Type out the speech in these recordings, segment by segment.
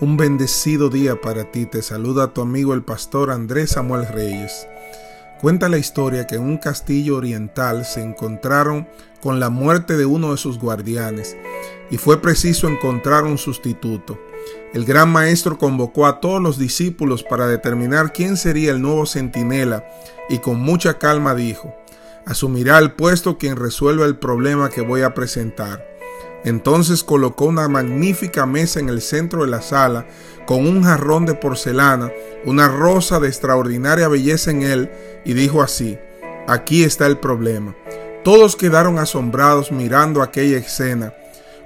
Un bendecido día para ti. Te saluda tu amigo el pastor Andrés Samuel Reyes. Cuenta la historia que en un castillo oriental se encontraron con la muerte de uno de sus guardianes y fue preciso encontrar un sustituto. El gran maestro convocó a todos los discípulos para determinar quién sería el nuevo centinela y con mucha calma dijo, asumirá el puesto quien resuelva el problema que voy a presentar. Entonces colocó una magnífica mesa en el centro de la sala, con un jarrón de porcelana, una rosa de extraordinaria belleza en él, y dijo así, aquí está el problema. Todos quedaron asombrados mirando aquella escena.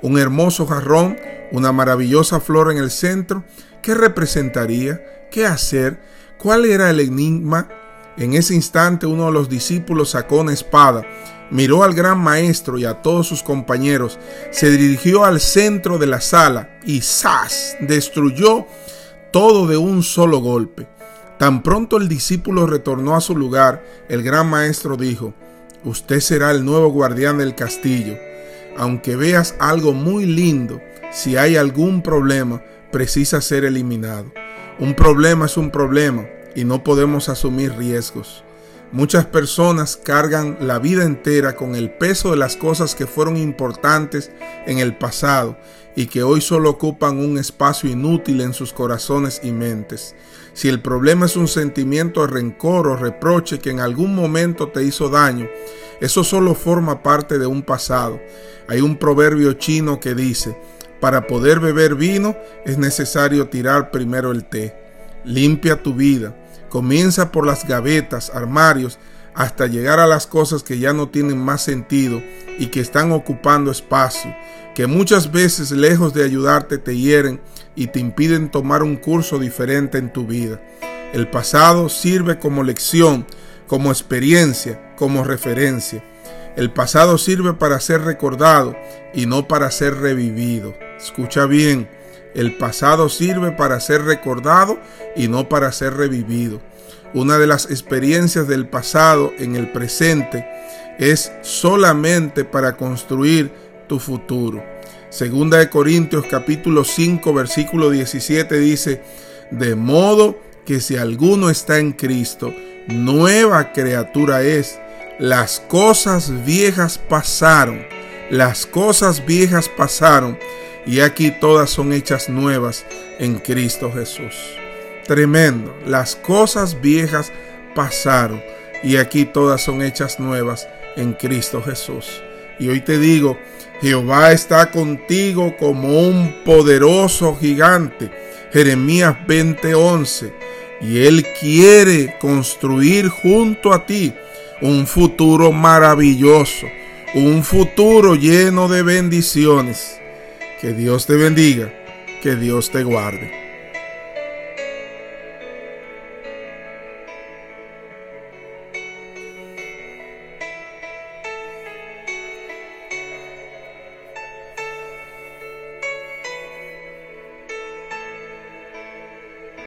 Un hermoso jarrón, una maravillosa flor en el centro. ¿Qué representaría? ¿Qué hacer? ¿Cuál era el enigma? En ese instante uno de los discípulos sacó una espada miró al gran maestro y a todos sus compañeros, se dirigió al centro de la sala y ¡zas! destruyó todo de un solo golpe. Tan pronto el discípulo retornó a su lugar, el gran maestro dijo, Usted será el nuevo guardián del castillo. Aunque veas algo muy lindo, si hay algún problema, precisa ser eliminado. Un problema es un problema y no podemos asumir riesgos. Muchas personas cargan la vida entera con el peso de las cosas que fueron importantes en el pasado y que hoy solo ocupan un espacio inútil en sus corazones y mentes. Si el problema es un sentimiento de rencor o reproche que en algún momento te hizo daño, eso solo forma parte de un pasado. Hay un proverbio chino que dice, para poder beber vino es necesario tirar primero el té. Limpia tu vida Comienza por las gavetas, armarios, hasta llegar a las cosas que ya no tienen más sentido y que están ocupando espacio, que muchas veces lejos de ayudarte te hieren y te impiden tomar un curso diferente en tu vida. El pasado sirve como lección, como experiencia, como referencia. El pasado sirve para ser recordado y no para ser revivido. Escucha bien, el pasado sirve para ser recordado y no para ser revivido. Una de las experiencias del pasado en el presente es solamente para construir tu futuro. Segunda de Corintios capítulo 5 versículo 17 dice, de modo que si alguno está en Cristo, nueva criatura es. Las cosas viejas pasaron, las cosas viejas pasaron y aquí todas son hechas nuevas en Cristo Jesús. Tremendo, las cosas viejas pasaron y aquí todas son hechas nuevas en Cristo Jesús. Y hoy te digo, Jehová está contigo como un poderoso gigante. Jeremías 20:11. Y Él quiere construir junto a ti un futuro maravilloso, un futuro lleno de bendiciones. Que Dios te bendiga, que Dios te guarde.